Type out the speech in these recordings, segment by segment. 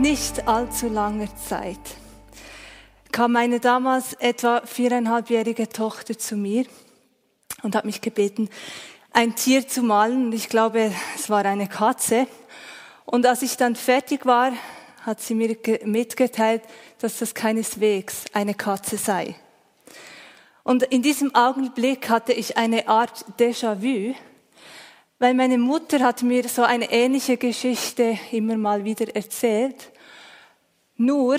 Nicht allzu langer Zeit kam meine damals etwa viereinhalbjährige Tochter zu mir und hat mich gebeten, ein Tier zu malen. Ich glaube, es war eine Katze. Und als ich dann fertig war, hat sie mir mitgeteilt, dass das keineswegs eine Katze sei. Und in diesem Augenblick hatte ich eine Art Déjà-vu, weil meine Mutter hat mir so eine ähnliche Geschichte immer mal wieder erzählt. Nur,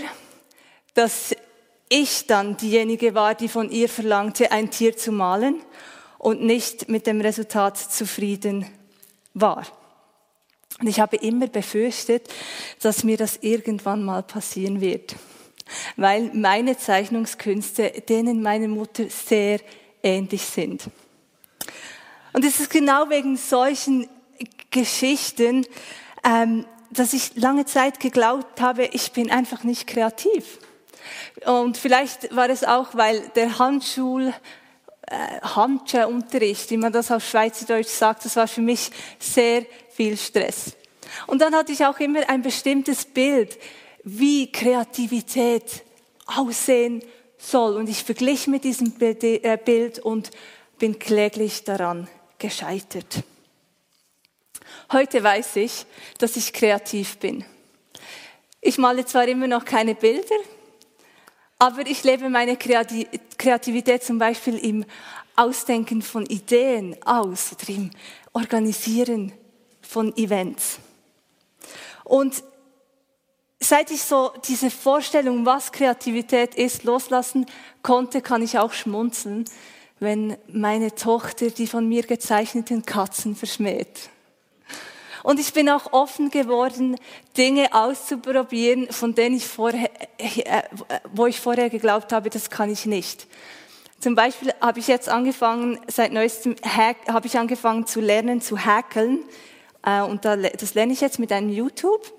dass ich dann diejenige war, die von ihr verlangte, ein Tier zu malen und nicht mit dem Resultat zufrieden war. Und ich habe immer befürchtet, dass mir das irgendwann mal passieren wird weil meine Zeichnungskünste denen meiner Mutter sehr ähnlich sind. Und es ist genau wegen solchen Geschichten, ähm, dass ich lange Zeit geglaubt habe, ich bin einfach nicht kreativ. Und vielleicht war es auch, weil der Handschul, äh, Handschulunterricht, wie man das auf Schweizerdeutsch sagt, das war für mich sehr viel Stress. Und dann hatte ich auch immer ein bestimmtes Bild, wie Kreativität aussehen soll. Und ich verglich mit diesem äh, Bild und bin kläglich daran gescheitert. Heute weiß ich, dass ich kreativ bin. Ich male zwar immer noch keine Bilder, aber ich lebe meine Kreativität zum Beispiel im Ausdenken von Ideen aus oder im Organisieren von Events. Und seit ich so diese Vorstellung, was Kreativität ist, loslassen konnte, kann ich auch schmunzeln, wenn meine Tochter die von mir gezeichneten Katzen verschmäht. Und ich bin auch offen geworden, Dinge auszuprobieren, von denen ich vorher, äh, wo ich vorher geglaubt habe, das kann ich nicht. Zum Beispiel habe ich jetzt angefangen, seit neuestem habe ich angefangen zu lernen, zu hackeln. Äh, und das lerne ich jetzt mit einem YouTube.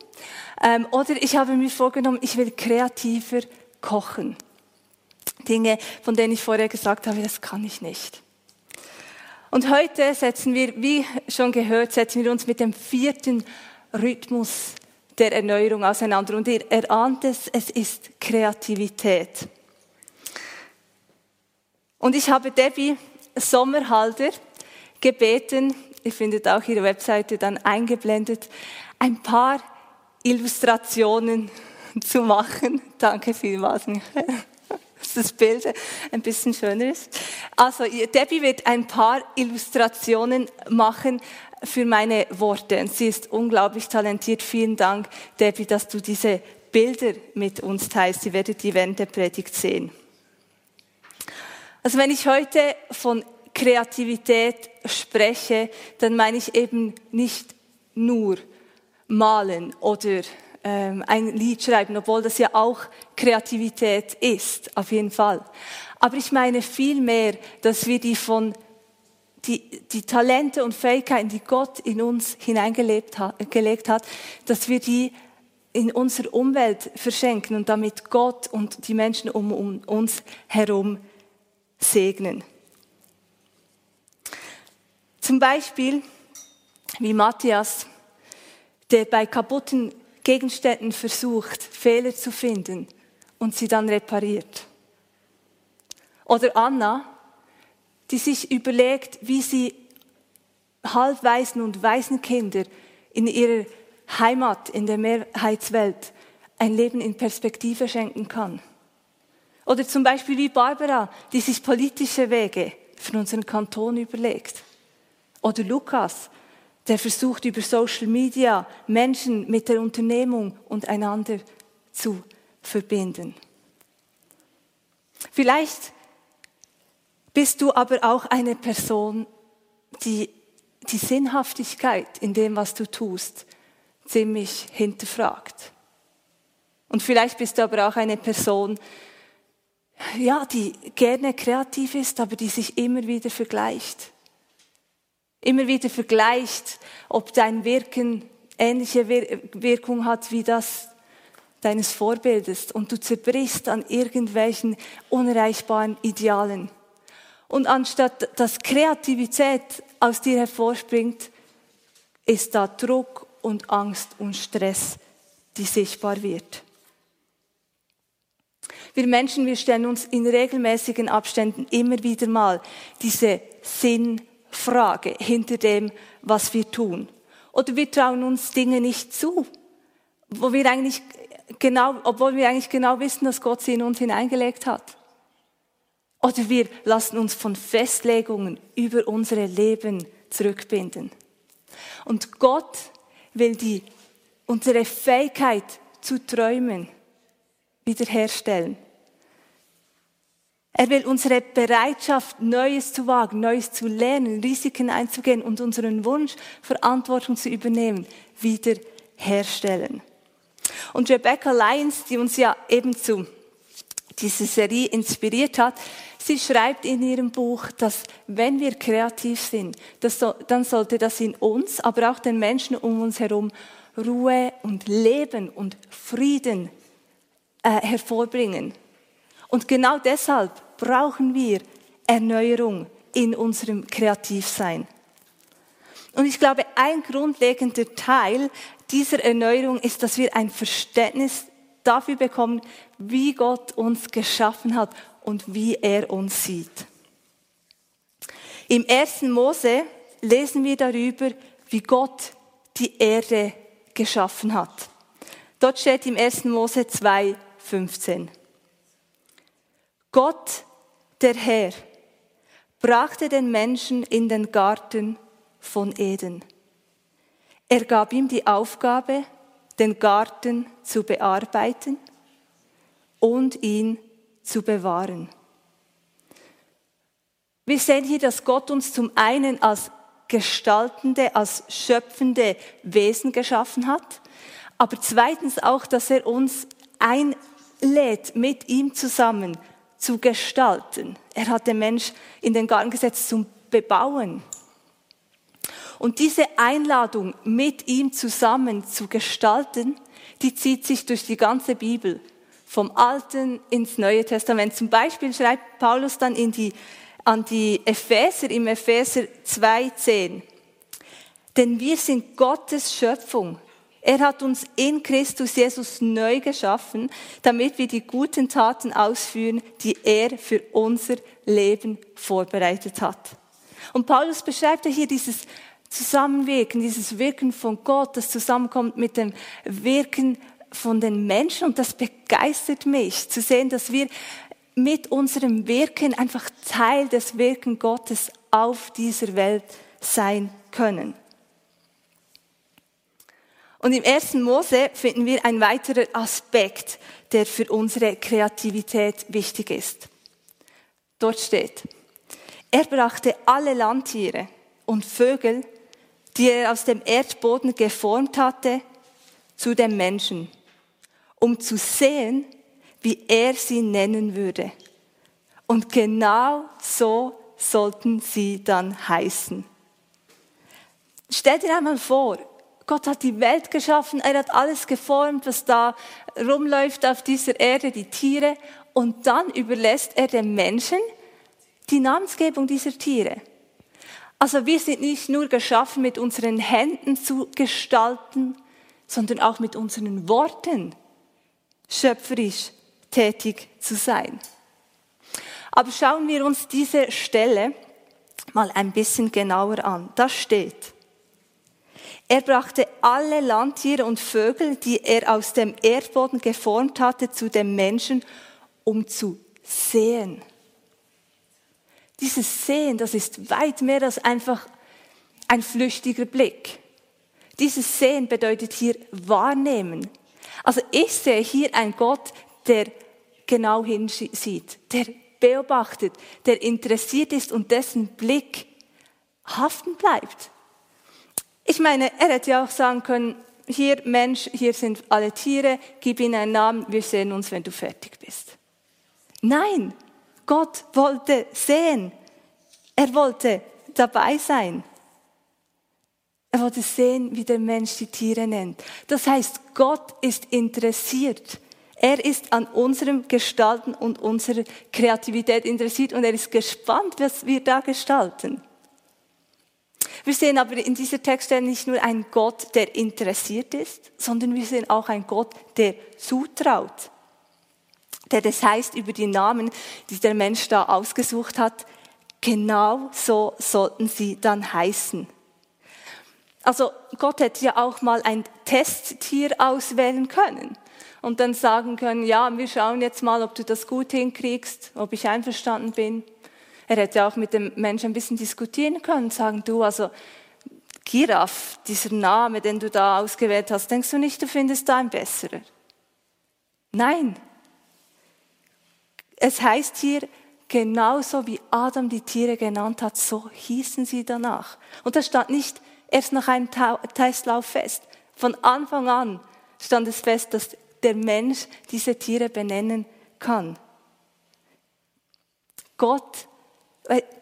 Ähm, oder ich habe mir vorgenommen, ich will kreativer kochen. Dinge, von denen ich vorher gesagt habe, das kann ich nicht. Und heute setzen wir, wie schon gehört, setzen wir uns mit dem vierten Rhythmus der Erneuerung auseinander. Und ihr erahnt es, es ist Kreativität. Und ich habe Debbie Sommerhalder gebeten, ihr findet auch ihre Webseite dann eingeblendet, ein paar Illustrationen zu machen. Danke vielmals, Michael, das Bild ein bisschen schöner ist. Also, Debbie wird ein paar Illustrationen machen für meine Worte. Und sie ist unglaublich talentiert. Vielen Dank, Debbie, dass du diese Bilder mit uns teilst. Sie werdet die während der Predigt sehen. Also wenn ich heute von Kreativität spreche, dann meine ich eben nicht nur malen oder ähm, ein Lied schreiben, obwohl das ja auch Kreativität ist, auf jeden Fall. Aber ich meine vielmehr, dass wir die von die, die Talente und Fähigkeiten, die Gott in uns hineingelegt hat, dass wir die in unserer Umwelt verschenken und damit Gott und die Menschen um, um uns herum segnen. Zum Beispiel, wie Matthias der bei kaputten Gegenständen versucht, Fehler zu finden und sie dann repariert. Oder Anna, die sich überlegt, wie sie Halbwaisen und Waisenkinder in ihrer Heimat, in der Mehrheitswelt, ein Leben in Perspektive schenken kann. Oder zum Beispiel wie Barbara, die sich politische Wege für unseren Kanton überlegt. Oder Lukas, der versucht über Social Media Menschen mit der Unternehmung und einander zu verbinden. Vielleicht bist du aber auch eine Person, die die Sinnhaftigkeit in dem, was du tust, ziemlich hinterfragt. Und vielleicht bist du aber auch eine Person, ja, die gerne kreativ ist, aber die sich immer wieder vergleicht. Immer wieder vergleicht, ob dein Wirken ähnliche Wirkung hat wie das deines Vorbildes und du zerbrichst an irgendwelchen unerreichbaren Idealen. Und anstatt dass Kreativität aus dir hervorspringt, ist da Druck und Angst und Stress, die sichtbar wird. Wir Menschen, wir stellen uns in regelmäßigen Abständen immer wieder mal diese Sinnfrage hinter dem, was wir tun. Oder wir trauen uns Dinge nicht zu, wo wir eigentlich genau, obwohl wir eigentlich genau wissen, dass Gott sie in uns hineingelegt hat. Oder wir lassen uns von Festlegungen über unsere Leben zurückbinden. Und Gott will die, unsere Fähigkeit zu träumen wiederherstellen. Er will unsere Bereitschaft, Neues zu wagen, Neues zu lernen, Risiken einzugehen und unseren Wunsch, Verantwortung zu übernehmen, wiederherstellen. Und Rebecca Lyons, die uns ja eben zu dieser Serie inspiriert hat, sie schreibt in ihrem Buch, dass wenn wir kreativ sind, so, dann sollte das in uns, aber auch den Menschen um uns herum Ruhe und Leben und Frieden äh, hervorbringen. Und genau deshalb brauchen wir Erneuerung in unserem Kreativsein. Und ich glaube, ein grundlegender Teil dieser Erneuerung ist, dass wir ein Verständnis dafür bekommen, wie Gott uns geschaffen hat und wie er uns sieht. Im ersten Mose lesen wir darüber, wie Gott die Erde geschaffen hat. Dort steht im 1. Mose 2, 15. Gott, der Herr, brachte den Menschen in den Garten von Eden. Er gab ihm die Aufgabe, den Garten zu bearbeiten und ihn zu bewahren. Wir sehen hier, dass Gott uns zum einen als gestaltende, als schöpfende Wesen geschaffen hat, aber zweitens auch, dass er uns einlädt, mit ihm zusammen zu gestalten. Er hat den Mensch in den Garten gesetzt zum Bebauen. Und diese Einladung, mit ihm zusammen zu gestalten, die zieht sich durch die ganze Bibel, vom Alten ins Neue Testament. Zum Beispiel schreibt Paulus dann in die, an die Epheser im Epheser 2,10. Denn wir sind Gottes Schöpfung. Er hat uns in Christus Jesus neu geschaffen, damit wir die guten Taten ausführen, die er für unser Leben vorbereitet hat. Und Paulus beschreibt ja hier dieses Zusammenwirken, dieses Wirken von Gott, das zusammenkommt mit dem Wirken von den Menschen. Und das begeistert mich, zu sehen, dass wir mit unserem Wirken einfach Teil des Wirken Gottes auf dieser Welt sein können. Und im ersten Mose finden wir einen weiteren Aspekt, der für unsere Kreativität wichtig ist. Dort steht, er brachte alle Landtiere und Vögel die er aus dem Erdboden geformt hatte, zu dem Menschen, um zu sehen, wie er sie nennen würde. Und genau so sollten sie dann heißen. Stell dir einmal vor, Gott hat die Welt geschaffen, er hat alles geformt, was da rumläuft auf dieser Erde, die Tiere, und dann überlässt er dem Menschen die Namensgebung dieser Tiere. Also wir sind nicht nur geschaffen, mit unseren Händen zu gestalten, sondern auch mit unseren Worten schöpferisch tätig zu sein. Aber schauen wir uns diese Stelle mal ein bisschen genauer an. Da steht, er brachte alle Landtiere und Vögel, die er aus dem Erdboden geformt hatte, zu dem Menschen, um zu sehen dieses Sehen, das ist weit mehr als einfach ein flüchtiger Blick. Dieses Sehen bedeutet hier wahrnehmen. Also ich sehe hier einen Gott, der genau hinsieht, der beobachtet, der interessiert ist und dessen Blick haften bleibt. Ich meine, er hätte ja auch sagen können, hier Mensch, hier sind alle Tiere, gib ihnen einen Namen, wir sehen uns, wenn du fertig bist. Nein, Gott wollte sehen. Er wollte dabei sein. Er wollte sehen, wie der Mensch die Tiere nennt. Das heißt, Gott ist interessiert. Er ist an unserem Gestalten und unserer Kreativität interessiert und er ist gespannt, was wir da gestalten. Wir sehen aber in dieser Textstelle nicht nur einen Gott, der interessiert ist, sondern wir sehen auch einen Gott, der zutraut. Der das heißt über die Namen, die der Mensch da ausgesucht hat, genau so sollten sie dann heißen. Also Gott hätte ja auch mal ein Testtier auswählen können und dann sagen können, ja, wir schauen jetzt mal, ob du das gut hinkriegst, ob ich einverstanden bin. Er hätte auch mit dem Menschen ein bisschen diskutieren können, sagen, du, also Giraffe, dieser Name, den du da ausgewählt hast, denkst du nicht, du findest da ein besserer? Nein. Es heißt hier, genauso wie Adam die Tiere genannt hat, so hießen sie danach. Und das stand nicht erst nach einem Testlauf fest. Von Anfang an stand es fest, dass der Mensch diese Tiere benennen kann. Gott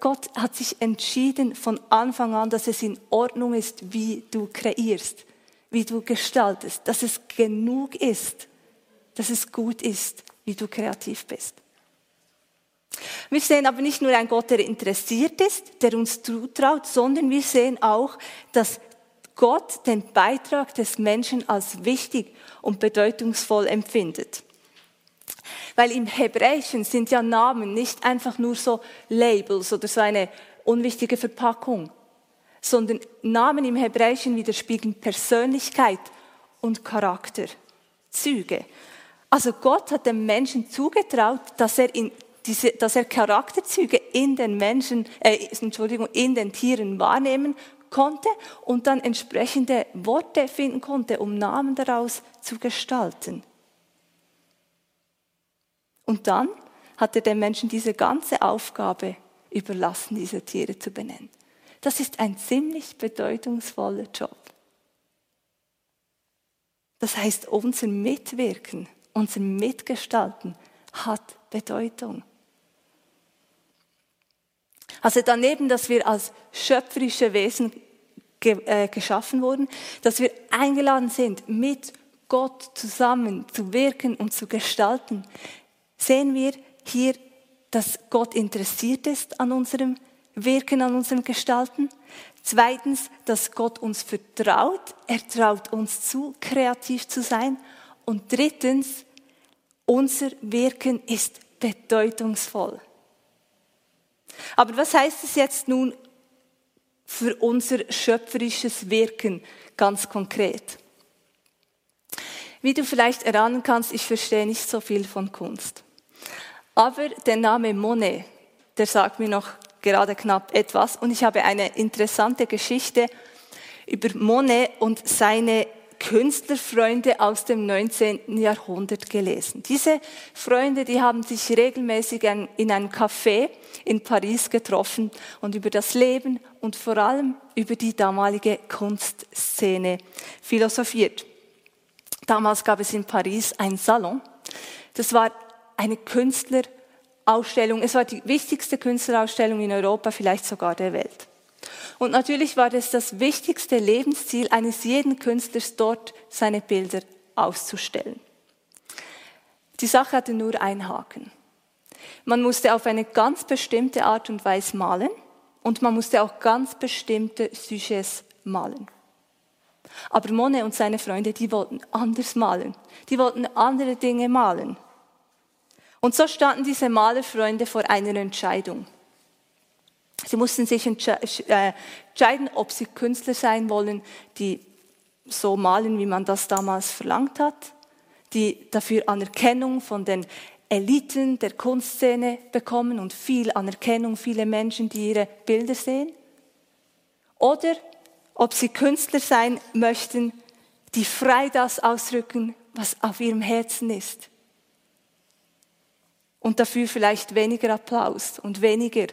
Gott hat sich entschieden von Anfang an, dass es in Ordnung ist, wie du kreierst, wie du gestaltest, dass es genug ist, dass es gut ist, wie du kreativ bist. Wir sehen aber nicht nur einen Gott, der interessiert ist, der uns zutraut, sondern wir sehen auch, dass Gott den Beitrag des Menschen als wichtig und bedeutungsvoll empfindet. Weil im Hebräischen sind ja Namen nicht einfach nur so Labels oder so eine unwichtige Verpackung, sondern Namen im Hebräischen widerspiegeln Persönlichkeit und Charakter, Züge. Also Gott hat dem Menschen zugetraut, dass er, in diese, dass er Charakterzüge in den Menschen, äh, Entschuldigung, in den Tieren wahrnehmen konnte und dann entsprechende Worte finden konnte, um Namen daraus zu gestalten. Und dann hat er den Menschen diese ganze Aufgabe überlassen, diese Tiere zu benennen. Das ist ein ziemlich bedeutungsvoller Job. Das heißt, unser Mitwirken, unser Mitgestalten hat Bedeutung. Also daneben, dass wir als schöpferische Wesen äh, geschaffen wurden, dass wir eingeladen sind, mit Gott zusammen zu wirken und zu gestalten, sehen wir hier, dass Gott interessiert ist an unserem Wirken, an unserem Gestalten. Zweitens, dass Gott uns vertraut. Er traut uns zu, kreativ zu sein. Und drittens, unser Wirken ist bedeutungsvoll. Aber was heißt es jetzt nun für unser schöpferisches Wirken ganz konkret? Wie du vielleicht erahnen kannst, ich verstehe nicht so viel von Kunst. Aber der Name Monet, der sagt mir noch gerade knapp etwas. Und ich habe eine interessante Geschichte über Monet und seine Künstlerfreunde aus dem 19. Jahrhundert gelesen. Diese Freunde, die haben sich regelmäßig in einem Café in Paris getroffen und über das Leben und vor allem über die damalige Kunstszene philosophiert. Damals gab es in Paris einen Salon. Das war eine Künstlerausstellung. Es war die wichtigste Künstlerausstellung in Europa, vielleicht sogar der Welt. Und natürlich war es das wichtigste Lebensziel eines jeden Künstlers, dort seine Bilder auszustellen. Die Sache hatte nur einen Haken. Man musste auf eine ganz bestimmte Art und Weise malen und man musste auch ganz bestimmte Sujets malen. Aber Monet und seine Freunde, die wollten anders malen. Die wollten andere Dinge malen. Und so standen diese Malerfreunde vor einer Entscheidung. Sie mussten sich äh, entscheiden, ob sie Künstler sein wollen, die so malen, wie man das damals verlangt hat, die dafür Anerkennung von den Eliten der Kunstszene bekommen und viel Anerkennung, viele Menschen, die ihre Bilder sehen. Oder ob sie Künstler sein möchten, die frei das ausdrücken, was auf ihrem Herzen ist und dafür vielleicht weniger Applaus und weniger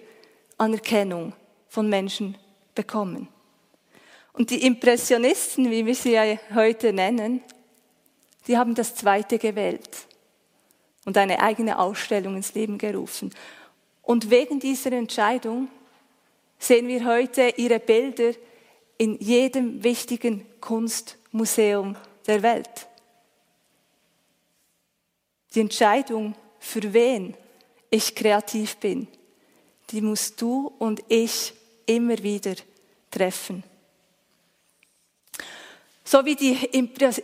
Anerkennung von Menschen bekommen. Und die Impressionisten, wie wir sie ja heute nennen, die haben das Zweite gewählt und eine eigene Ausstellung ins Leben gerufen. Und wegen dieser Entscheidung sehen wir heute ihre Bilder in jedem wichtigen Kunstmuseum der Welt. Die Entscheidung, für wen ich kreativ bin, die musst du und ich immer wieder treffen. So wie die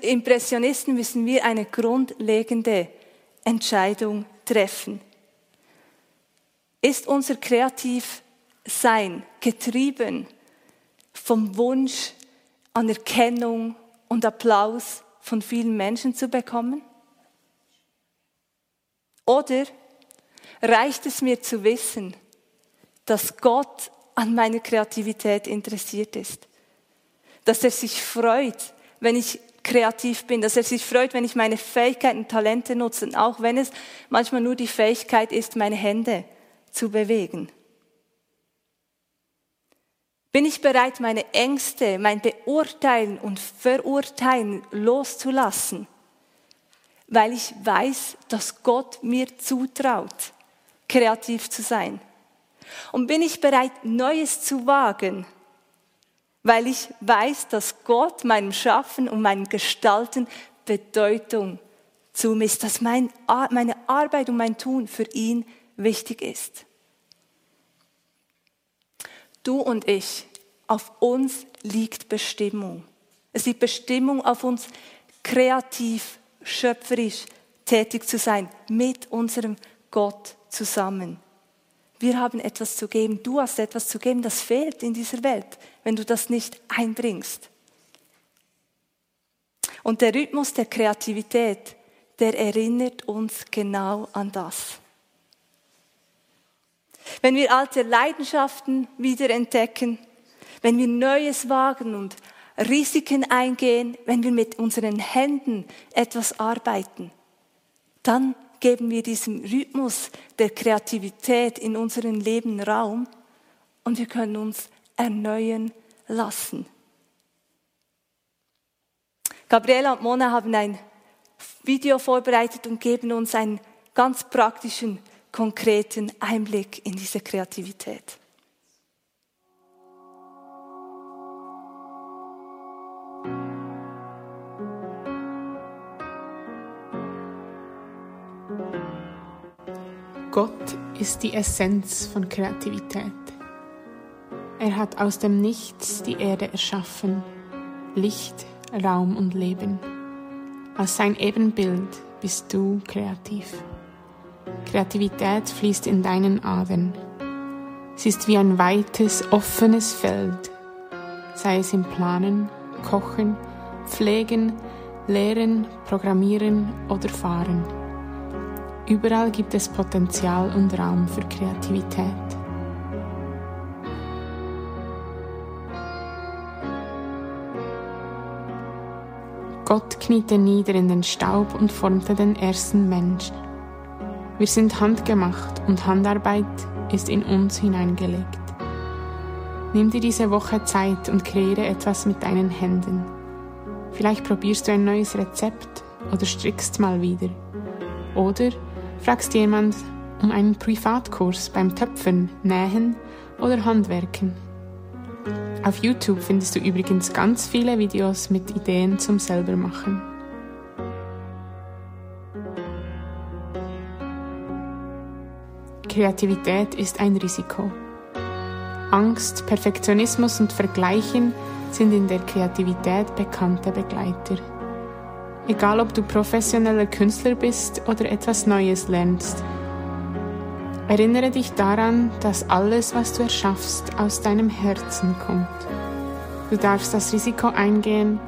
Impressionisten müssen wir eine grundlegende Entscheidung treffen. Ist unser Kreativsein getrieben vom Wunsch, Anerkennung und Applaus von vielen Menschen zu bekommen? Oder reicht es mir zu wissen, dass Gott an meiner Kreativität interessiert ist? Dass er sich freut, wenn ich kreativ bin, dass er sich freut, wenn ich meine Fähigkeiten und Talente nutze, auch wenn es manchmal nur die Fähigkeit ist, meine Hände zu bewegen. Bin ich bereit, meine Ängste, mein Beurteilen und Verurteilen loszulassen, weil ich weiß, dass Gott mir zutraut, kreativ zu sein? Und bin ich bereit, Neues zu wagen, weil ich weiß, dass Gott meinem Schaffen und meinem Gestalten Bedeutung zumisst, dass mein, meine Arbeit und mein Tun für ihn wichtig ist. Du und ich, auf uns liegt Bestimmung. Es liegt Bestimmung auf uns, kreativ, schöpferisch tätig zu sein, mit unserem Gott zusammen. Wir haben etwas zu geben, du hast etwas zu geben, das fehlt in dieser Welt, wenn du das nicht einbringst. Und der Rhythmus der Kreativität, der erinnert uns genau an das. Wenn wir alte Leidenschaften wieder entdecken, wenn wir Neues wagen und Risiken eingehen, wenn wir mit unseren Händen etwas arbeiten, dann geben wir diesem Rhythmus der Kreativität in unserem Leben Raum und wir können uns erneuern lassen. Gabriela und Mona haben ein Video vorbereitet und geben uns einen ganz praktischen, konkreten Einblick in diese Kreativität. Gott ist die Essenz von Kreativität. Er hat aus dem Nichts die Erde erschaffen, Licht, Raum und Leben. Als sein Ebenbild bist du kreativ. Kreativität fließt in deinen Adern. Sie ist wie ein weites, offenes Feld, sei es im Planen, Kochen, Pflegen, Lehren, Programmieren oder Fahren. Überall gibt es Potenzial und Raum für Kreativität. Gott kniete nieder in den Staub und formte den ersten Menschen. Wir sind handgemacht und Handarbeit ist in uns hineingelegt. Nimm dir diese Woche Zeit und kreiere etwas mit deinen Händen. Vielleicht probierst du ein neues Rezept oder strickst mal wieder. Oder Fragst jemand um einen Privatkurs beim Töpfen, Nähen oder Handwerken? Auf YouTube findest du übrigens ganz viele Videos mit Ideen zum Selbermachen. Kreativität ist ein Risiko. Angst, Perfektionismus und Vergleichen sind in der Kreativität bekannte Begleiter. Egal ob du professioneller Künstler bist oder etwas Neues lernst. Erinnere dich daran, dass alles, was du erschaffst, aus deinem Herzen kommt. Du darfst das Risiko eingehen,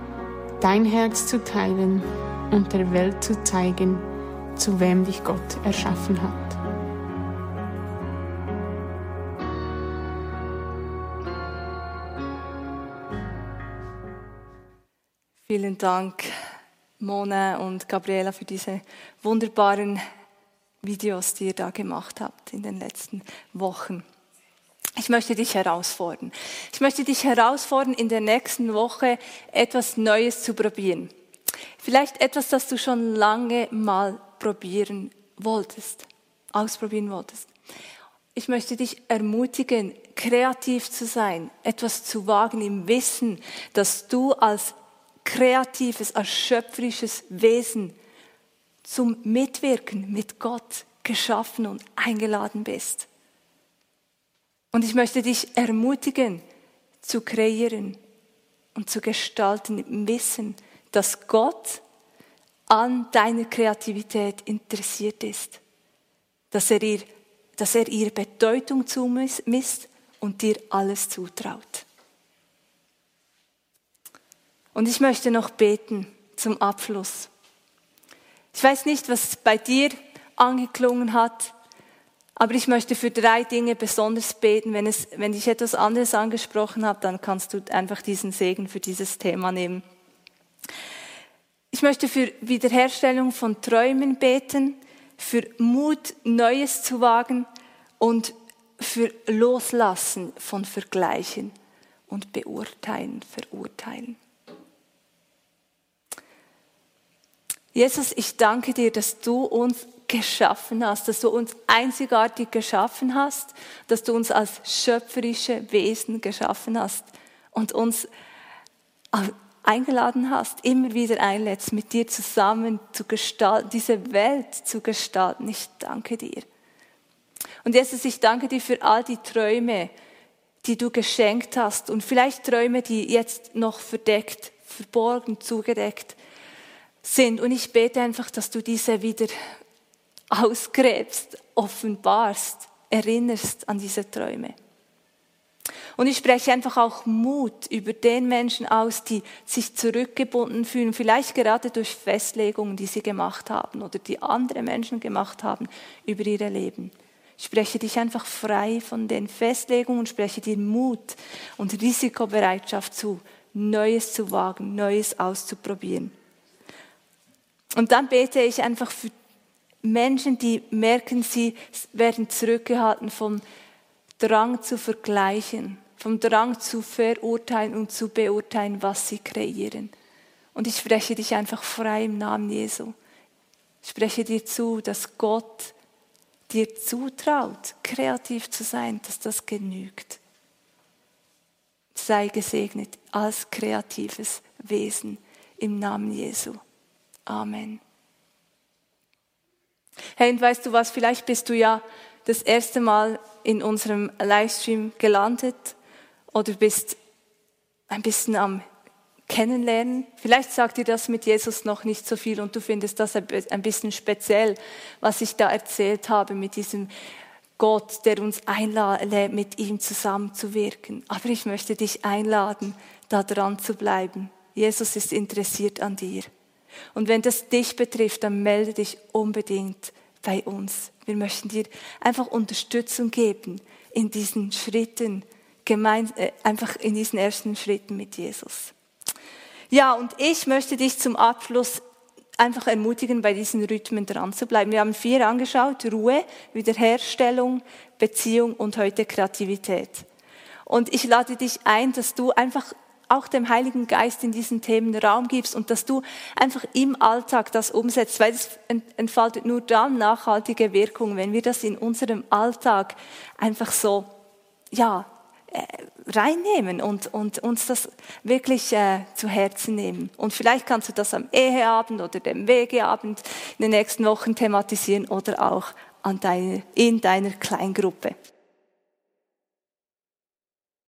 dein Herz zu teilen und der Welt zu zeigen, zu wem dich Gott erschaffen hat. Vielen Dank, Mona und Gabriela für diese wunderbaren Videos, die ihr da gemacht habt in den letzten Wochen. Ich möchte dich herausfordern. Ich möchte dich herausfordern, in der nächsten Woche etwas Neues zu probieren. Vielleicht etwas, das du schon lange mal probieren wolltest, ausprobieren wolltest. Ich möchte dich ermutigen, kreativ zu sein, etwas zu wagen im Wissen, dass du als kreatives, als schöpferisches Wesen zum Mitwirken mit Gott geschaffen und eingeladen bist. Und ich möchte dich ermutigen, zu kreieren und zu gestalten im Wissen, dass Gott an deiner Kreativität interessiert ist, dass er ihr, dass er ihr Bedeutung zumisst und dir alles zutraut. Und ich möchte noch beten zum Abschluss. Ich weiß nicht, was bei dir angeklungen hat, aber ich möchte für drei Dinge besonders beten. Wenn, es, wenn ich etwas anderes angesprochen habe, dann kannst du einfach diesen Segen für dieses Thema nehmen. Ich möchte für Wiederherstellung von Träumen beten, für Mut, Neues zu wagen und für Loslassen von Vergleichen und Beurteilen, Verurteilen. Jesus, ich danke dir, dass du uns geschaffen hast, dass du uns einzigartig geschaffen hast, dass du uns als schöpferische Wesen geschaffen hast und uns eingeladen hast, immer wieder einlädst, mit dir zusammen zu gestalten, diese Welt zu gestalten. Ich danke dir. Und Jesus, ich danke dir für all die Träume, die du geschenkt hast und vielleicht Träume, die jetzt noch verdeckt, verborgen, zugedeckt sind. Und ich bete einfach, dass du diese wieder ausgräbst, offenbarst, erinnerst an diese Träume. Und ich spreche einfach auch Mut über den Menschen aus, die sich zurückgebunden fühlen, vielleicht gerade durch Festlegungen, die sie gemacht haben oder die andere Menschen gemacht haben über ihre Leben. Ich spreche dich einfach frei von den Festlegungen und spreche dir Mut und Risikobereitschaft zu, Neues zu wagen, Neues auszuprobieren. Und dann bete ich einfach für Menschen, die merken, sie werden zurückgehalten vom Drang zu vergleichen, vom Drang zu verurteilen und zu beurteilen, was sie kreieren. Und ich spreche dich einfach frei im Namen Jesu. Ich spreche dir zu, dass Gott dir zutraut, kreativ zu sein, dass das genügt. Sei gesegnet als kreatives Wesen im Namen Jesu. Amen. Hey, und weißt du was, vielleicht bist du ja das erste Mal in unserem Livestream gelandet oder bist ein bisschen am Kennenlernen. Vielleicht sagt dir das mit Jesus noch nicht so viel und du findest das ein bisschen speziell, was ich da erzählt habe mit diesem Gott, der uns einlädt, mit ihm zusammenzuwirken. Aber ich möchte dich einladen, da dran zu bleiben. Jesus ist interessiert an dir. Und wenn das dich betrifft, dann melde dich unbedingt bei uns. Wir möchten dir einfach Unterstützung geben in diesen Schritten, gemein, äh, einfach in diesen ersten Schritten mit Jesus. Ja, und ich möchte dich zum Abschluss einfach ermutigen, bei diesen Rhythmen dran zu bleiben. Wir haben vier angeschaut, Ruhe, Wiederherstellung, Beziehung und heute Kreativität. Und ich lade dich ein, dass du einfach auch dem Heiligen Geist in diesen Themen Raum gibst und dass du einfach im Alltag das umsetzt, weil es entfaltet nur dann nachhaltige Wirkung, wenn wir das in unserem Alltag einfach so, ja, äh, reinnehmen und, und uns das wirklich äh, zu Herzen nehmen. Und vielleicht kannst du das am Eheabend oder dem Wegeabend in den nächsten Wochen thematisieren oder auch an deine, in deiner Kleingruppe.